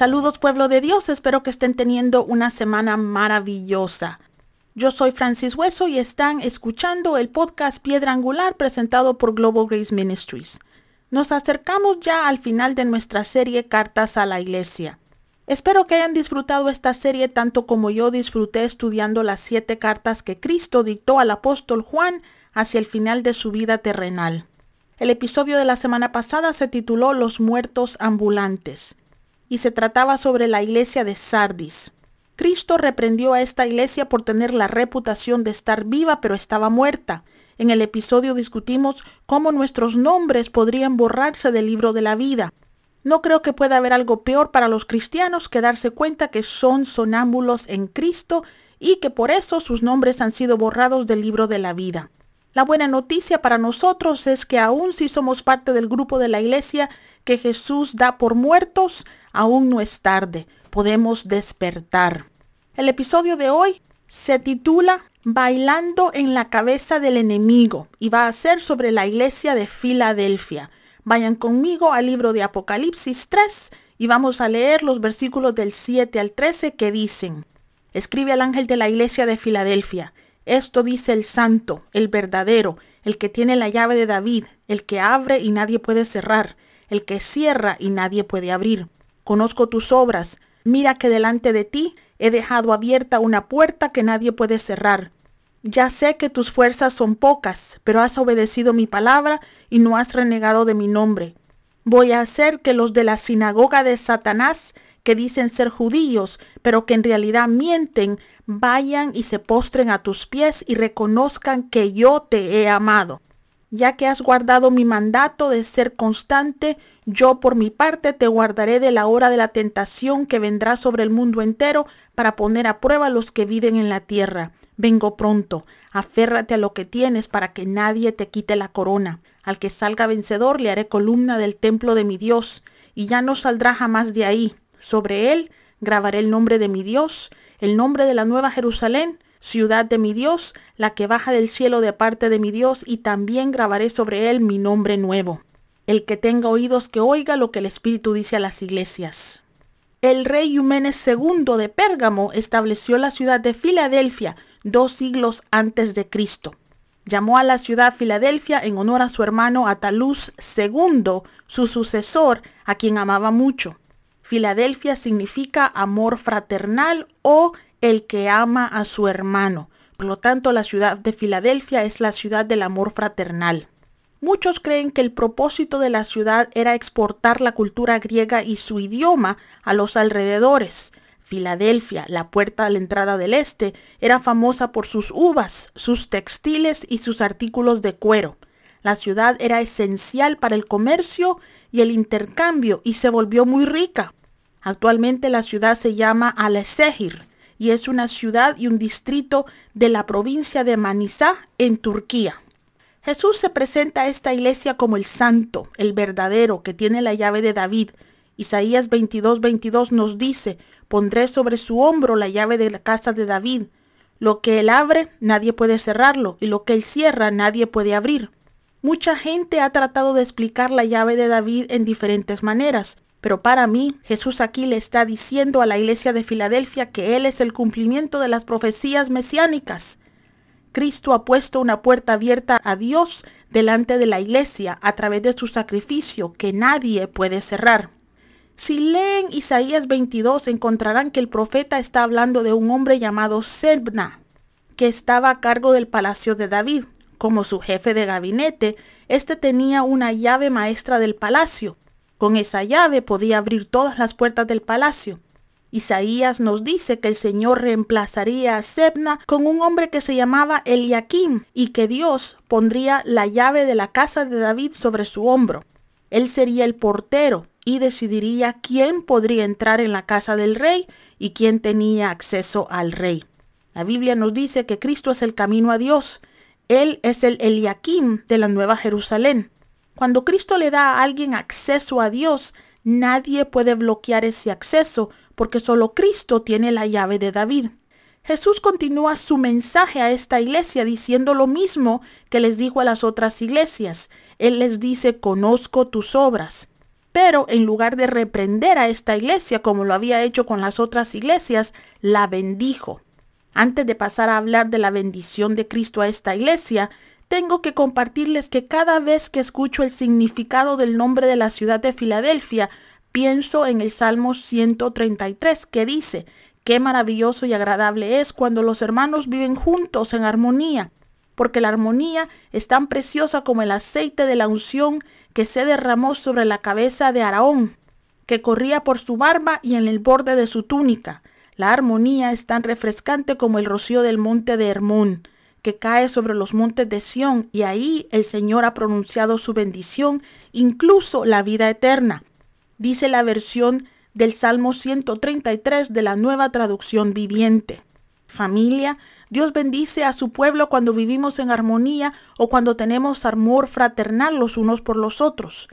Saludos pueblo de Dios, espero que estén teniendo una semana maravillosa. Yo soy Francis Hueso y están escuchando el podcast Piedra Angular presentado por Global Grace Ministries. Nos acercamos ya al final de nuestra serie Cartas a la Iglesia. Espero que hayan disfrutado esta serie tanto como yo disfruté estudiando las siete cartas que Cristo dictó al apóstol Juan hacia el final de su vida terrenal. El episodio de la semana pasada se tituló Los muertos ambulantes y se trataba sobre la iglesia de Sardis. Cristo reprendió a esta iglesia por tener la reputación de estar viva pero estaba muerta. En el episodio discutimos cómo nuestros nombres podrían borrarse del libro de la vida. No creo que pueda haber algo peor para los cristianos que darse cuenta que son sonámbulos en Cristo y que por eso sus nombres han sido borrados del libro de la vida. La buena noticia para nosotros es que aun si somos parte del grupo de la iglesia que Jesús da por muertos, aún no es tarde, podemos despertar. El episodio de hoy se titula Bailando en la cabeza del enemigo y va a ser sobre la iglesia de Filadelfia. Vayan conmigo al libro de Apocalipsis 3 y vamos a leer los versículos del 7 al 13 que dicen, Escribe al ángel de la iglesia de Filadelfia, esto dice el santo, el verdadero, el que tiene la llave de David, el que abre y nadie puede cerrar, el que cierra y nadie puede abrir. Conozco tus obras. Mira que delante de ti he dejado abierta una puerta que nadie puede cerrar. Ya sé que tus fuerzas son pocas, pero has obedecido mi palabra y no has renegado de mi nombre. Voy a hacer que los de la sinagoga de Satanás, que dicen ser judíos, pero que en realidad mienten, vayan y se postren a tus pies y reconozcan que yo te he amado. Ya que has guardado mi mandato de ser constante, yo por mi parte te guardaré de la hora de la tentación que vendrá sobre el mundo entero para poner a prueba a los que viven en la tierra. Vengo pronto, aférrate a lo que tienes para que nadie te quite la corona. Al que salga vencedor le haré columna del templo de mi Dios, y ya no saldrá jamás de ahí. Sobre él grabaré el nombre de mi Dios, el nombre de la nueva Jerusalén, ciudad de mi Dios, la que baja del cielo de parte de mi Dios, y también grabaré sobre él mi nombre nuevo. El que tenga oídos que oiga lo que el Espíritu dice a las iglesias. El rey Eumenes II de Pérgamo estableció la ciudad de Filadelfia dos siglos antes de Cristo. Llamó a la ciudad Filadelfia en honor a su hermano Ataluz II, su sucesor, a quien amaba mucho. Filadelfia significa amor fraternal o el que ama a su hermano. Por lo tanto, la ciudad de Filadelfia es la ciudad del amor fraternal. Muchos creen que el propósito de la ciudad era exportar la cultura griega y su idioma a los alrededores. Filadelfia, la puerta a la entrada del este, era famosa por sus uvas, sus textiles y sus artículos de cuero. La ciudad era esencial para el comercio y el intercambio y se volvió muy rica. Actualmente la ciudad se llama Alesehir y es una ciudad y un distrito de la provincia de Manizá en Turquía. Jesús se presenta a esta iglesia como el santo, el verdadero, que tiene la llave de David. Isaías 22, 22 nos dice, pondré sobre su hombro la llave de la casa de David. Lo que él abre, nadie puede cerrarlo, y lo que él cierra, nadie puede abrir. Mucha gente ha tratado de explicar la llave de David en diferentes maneras, pero para mí, Jesús aquí le está diciendo a la iglesia de Filadelfia que Él es el cumplimiento de las profecías mesiánicas. Cristo ha puesto una puerta abierta a Dios delante de la iglesia a través de su sacrificio que nadie puede cerrar. Si leen Isaías 22 encontrarán que el profeta está hablando de un hombre llamado Sebna, que estaba a cargo del palacio de David. Como su jefe de gabinete, este tenía una llave maestra del palacio con esa llave podía abrir todas las puertas del palacio. Isaías nos dice que el Señor reemplazaría a Sebna con un hombre que se llamaba Eliakim y que Dios pondría la llave de la casa de David sobre su hombro. Él sería el portero y decidiría quién podría entrar en la casa del rey y quién tenía acceso al rey. La Biblia nos dice que Cristo es el camino a Dios. Él es el Eliakim de la Nueva Jerusalén. Cuando Cristo le da a alguien acceso a Dios, Nadie puede bloquear ese acceso porque solo Cristo tiene la llave de David. Jesús continúa su mensaje a esta iglesia diciendo lo mismo que les dijo a las otras iglesias. Él les dice, conozco tus obras. Pero en lugar de reprender a esta iglesia como lo había hecho con las otras iglesias, la bendijo. Antes de pasar a hablar de la bendición de Cristo a esta iglesia, tengo que compartirles que cada vez que escucho el significado del nombre de la ciudad de Filadelfia, pienso en el Salmo 133 que dice, Qué maravilloso y agradable es cuando los hermanos viven juntos en armonía, porque la armonía es tan preciosa como el aceite de la unción que se derramó sobre la cabeza de Araón, que corría por su barba y en el borde de su túnica. La armonía es tan refrescante como el rocío del monte de Hermón, que cae sobre los montes de Sión, y ahí el Señor ha pronunciado su bendición, incluso la vida eterna. Dice la versión del Salmo 133 de la nueva traducción viviente. Familia, Dios bendice a su pueblo cuando vivimos en armonía o cuando tenemos amor fraternal los unos por los otros.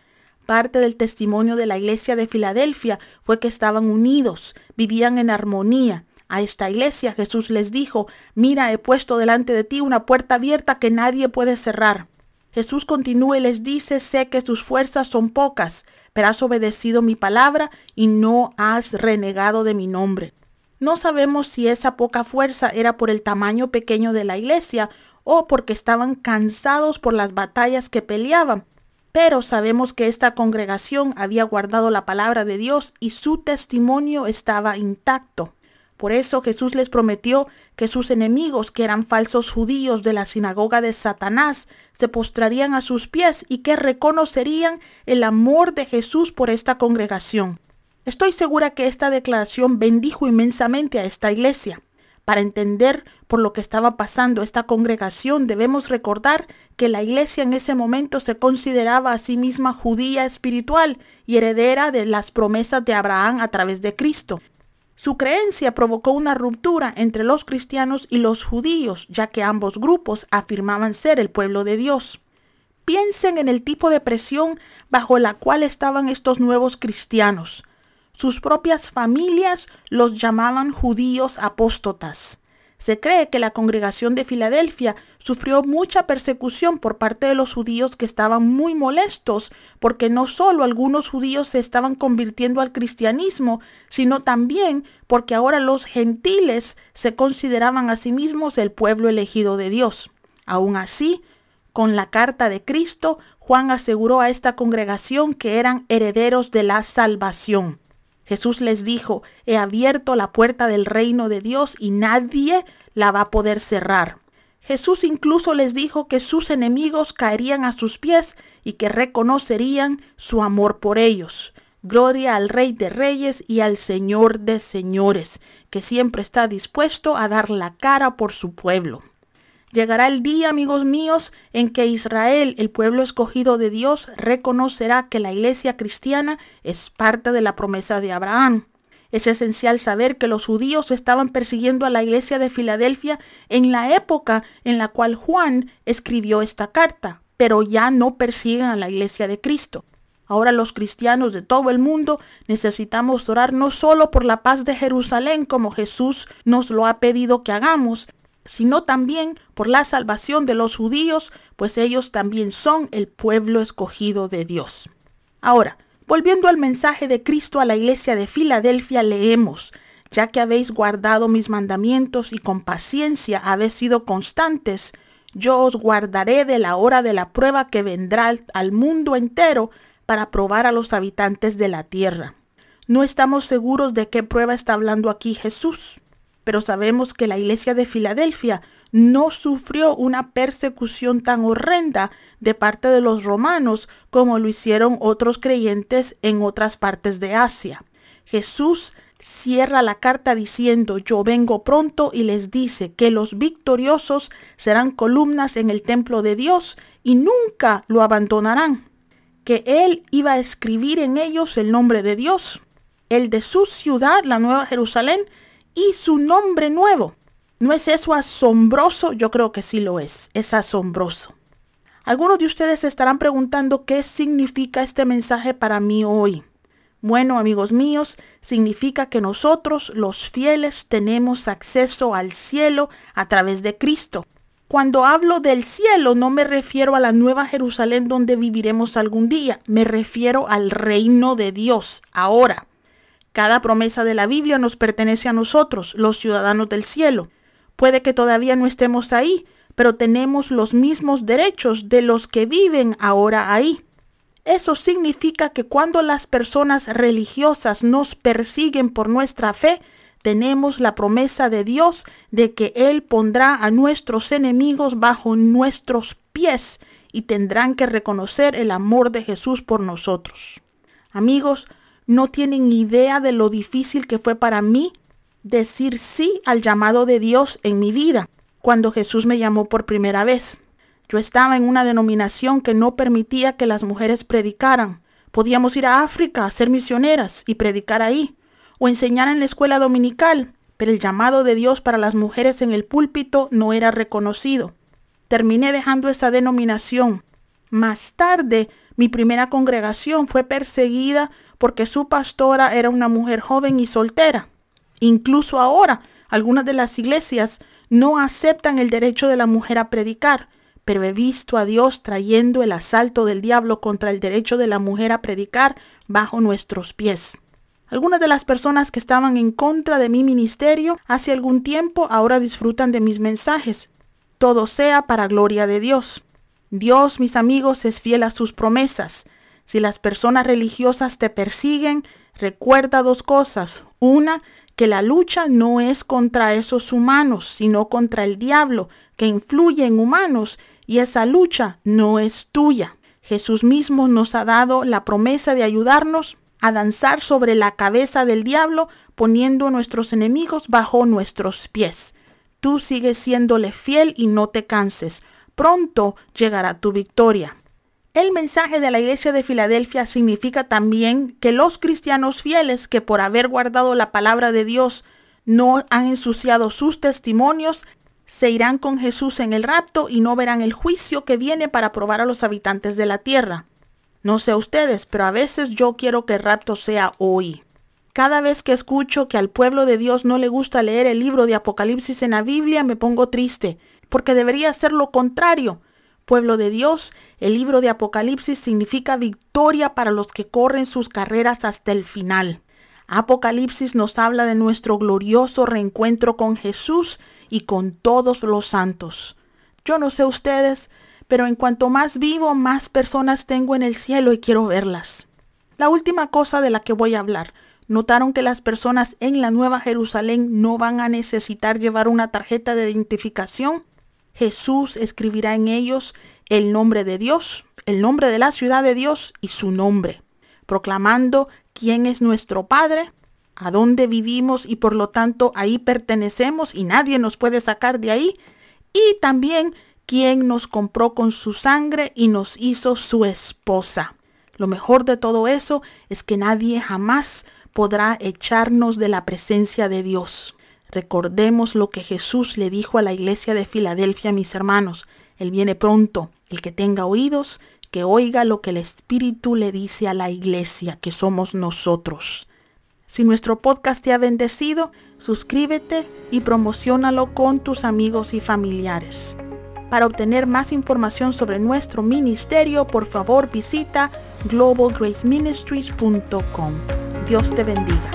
Parte del testimonio de la iglesia de Filadelfia fue que estaban unidos, vivían en armonía. A esta iglesia Jesús les dijo, mira, he puesto delante de ti una puerta abierta que nadie puede cerrar. Jesús continúa y les dice, sé que sus fuerzas son pocas, pero has obedecido mi palabra y no has renegado de mi nombre. No sabemos si esa poca fuerza era por el tamaño pequeño de la iglesia o porque estaban cansados por las batallas que peleaban, pero sabemos que esta congregación había guardado la palabra de Dios y su testimonio estaba intacto. Por eso Jesús les prometió que sus enemigos, que eran falsos judíos de la sinagoga de Satanás, se postrarían a sus pies y que reconocerían el amor de Jesús por esta congregación. Estoy segura que esta declaración bendijo inmensamente a esta iglesia. Para entender por lo que estaba pasando esta congregación, debemos recordar que la iglesia en ese momento se consideraba a sí misma judía espiritual y heredera de las promesas de Abraham a través de Cristo. Su creencia provocó una ruptura entre los cristianos y los judíos, ya que ambos grupos afirmaban ser el pueblo de Dios. Piensen en el tipo de presión bajo la cual estaban estos nuevos cristianos. Sus propias familias los llamaban judíos apóstotas. Se cree que la congregación de Filadelfia sufrió mucha persecución por parte de los judíos que estaban muy molestos porque no solo algunos judíos se estaban convirtiendo al cristianismo, sino también porque ahora los gentiles se consideraban a sí mismos el pueblo elegido de Dios. Aún así, con la carta de Cristo, Juan aseguró a esta congregación que eran herederos de la salvación. Jesús les dijo, he abierto la puerta del reino de Dios y nadie la va a poder cerrar. Jesús incluso les dijo que sus enemigos caerían a sus pies y que reconocerían su amor por ellos. Gloria al Rey de Reyes y al Señor de Señores, que siempre está dispuesto a dar la cara por su pueblo. Llegará el día, amigos míos, en que Israel, el pueblo escogido de Dios, reconocerá que la iglesia cristiana es parte de la promesa de Abraham. Es esencial saber que los judíos estaban persiguiendo a la iglesia de Filadelfia en la época en la cual Juan escribió esta carta, pero ya no persiguen a la iglesia de Cristo. Ahora los cristianos de todo el mundo necesitamos orar no solo por la paz de Jerusalén como Jesús nos lo ha pedido que hagamos, sino también por la salvación de los judíos, pues ellos también son el pueblo escogido de Dios. Ahora, volviendo al mensaje de Cristo a la iglesia de Filadelfia, leemos, ya que habéis guardado mis mandamientos y con paciencia habéis sido constantes, yo os guardaré de la hora de la prueba que vendrá al mundo entero para probar a los habitantes de la tierra. No estamos seguros de qué prueba está hablando aquí Jesús pero sabemos que la iglesia de Filadelfia no sufrió una persecución tan horrenda de parte de los romanos como lo hicieron otros creyentes en otras partes de Asia. Jesús cierra la carta diciendo, yo vengo pronto y les dice que los victoriosos serán columnas en el templo de Dios y nunca lo abandonarán, que Él iba a escribir en ellos el nombre de Dios, el de su ciudad, la Nueva Jerusalén, y su nombre nuevo. ¿No es eso asombroso? Yo creo que sí lo es. Es asombroso. Algunos de ustedes se estarán preguntando qué significa este mensaje para mí hoy. Bueno, amigos míos, significa que nosotros, los fieles, tenemos acceso al cielo a través de Cristo. Cuando hablo del cielo no me refiero a la nueva Jerusalén donde viviremos algún día, me refiero al reino de Dios, ahora. Cada promesa de la Biblia nos pertenece a nosotros, los ciudadanos del cielo. Puede que todavía no estemos ahí, pero tenemos los mismos derechos de los que viven ahora ahí. Eso significa que cuando las personas religiosas nos persiguen por nuestra fe, tenemos la promesa de Dios de que Él pondrá a nuestros enemigos bajo nuestros pies y tendrán que reconocer el amor de Jesús por nosotros. Amigos, no tienen idea de lo difícil que fue para mí decir sí al llamado de Dios en mi vida cuando Jesús me llamó por primera vez. Yo estaba en una denominación que no permitía que las mujeres predicaran. Podíamos ir a África a ser misioneras y predicar ahí, o enseñar en la escuela dominical, pero el llamado de Dios para las mujeres en el púlpito no era reconocido. Terminé dejando esa denominación. Más tarde, mi primera congregación fue perseguida porque su pastora era una mujer joven y soltera. Incluso ahora, algunas de las iglesias no aceptan el derecho de la mujer a predicar, pero he visto a Dios trayendo el asalto del diablo contra el derecho de la mujer a predicar bajo nuestros pies. Algunas de las personas que estaban en contra de mi ministerio hace algún tiempo ahora disfrutan de mis mensajes. Todo sea para gloria de Dios. Dios, mis amigos, es fiel a sus promesas. Si las personas religiosas te persiguen, recuerda dos cosas. Una, que la lucha no es contra esos humanos, sino contra el diablo que influye en humanos y esa lucha no es tuya. Jesús mismo nos ha dado la promesa de ayudarnos a danzar sobre la cabeza del diablo, poniendo nuestros enemigos bajo nuestros pies. Tú sigues siéndole fiel y no te canses. Pronto llegará tu victoria. El mensaje de la iglesia de Filadelfia significa también que los cristianos fieles que por haber guardado la palabra de Dios no han ensuciado sus testimonios, se irán con Jesús en el rapto y no verán el juicio que viene para probar a los habitantes de la tierra. No sé ustedes, pero a veces yo quiero que el rapto sea hoy. Cada vez que escucho que al pueblo de Dios no le gusta leer el libro de Apocalipsis en la Biblia, me pongo triste, porque debería ser lo contrario pueblo de Dios, el libro de Apocalipsis significa victoria para los que corren sus carreras hasta el final. Apocalipsis nos habla de nuestro glorioso reencuentro con Jesús y con todos los santos. Yo no sé ustedes, pero en cuanto más vivo, más personas tengo en el cielo y quiero verlas. La última cosa de la que voy a hablar. ¿Notaron que las personas en la Nueva Jerusalén no van a necesitar llevar una tarjeta de identificación? Jesús escribirá en ellos el nombre de Dios, el nombre de la ciudad de Dios y su nombre, proclamando quién es nuestro Padre, a dónde vivimos y por lo tanto ahí pertenecemos y nadie nos puede sacar de ahí, y también quién nos compró con su sangre y nos hizo su esposa. Lo mejor de todo eso es que nadie jamás podrá echarnos de la presencia de Dios. Recordemos lo que Jesús le dijo a la iglesia de Filadelfia, mis hermanos. Él viene pronto. El que tenga oídos, que oiga lo que el Espíritu le dice a la iglesia, que somos nosotros. Si nuestro podcast te ha bendecido, suscríbete y promocionalo con tus amigos y familiares. Para obtener más información sobre nuestro ministerio, por favor visita globalgraceministries.com. Dios te bendiga.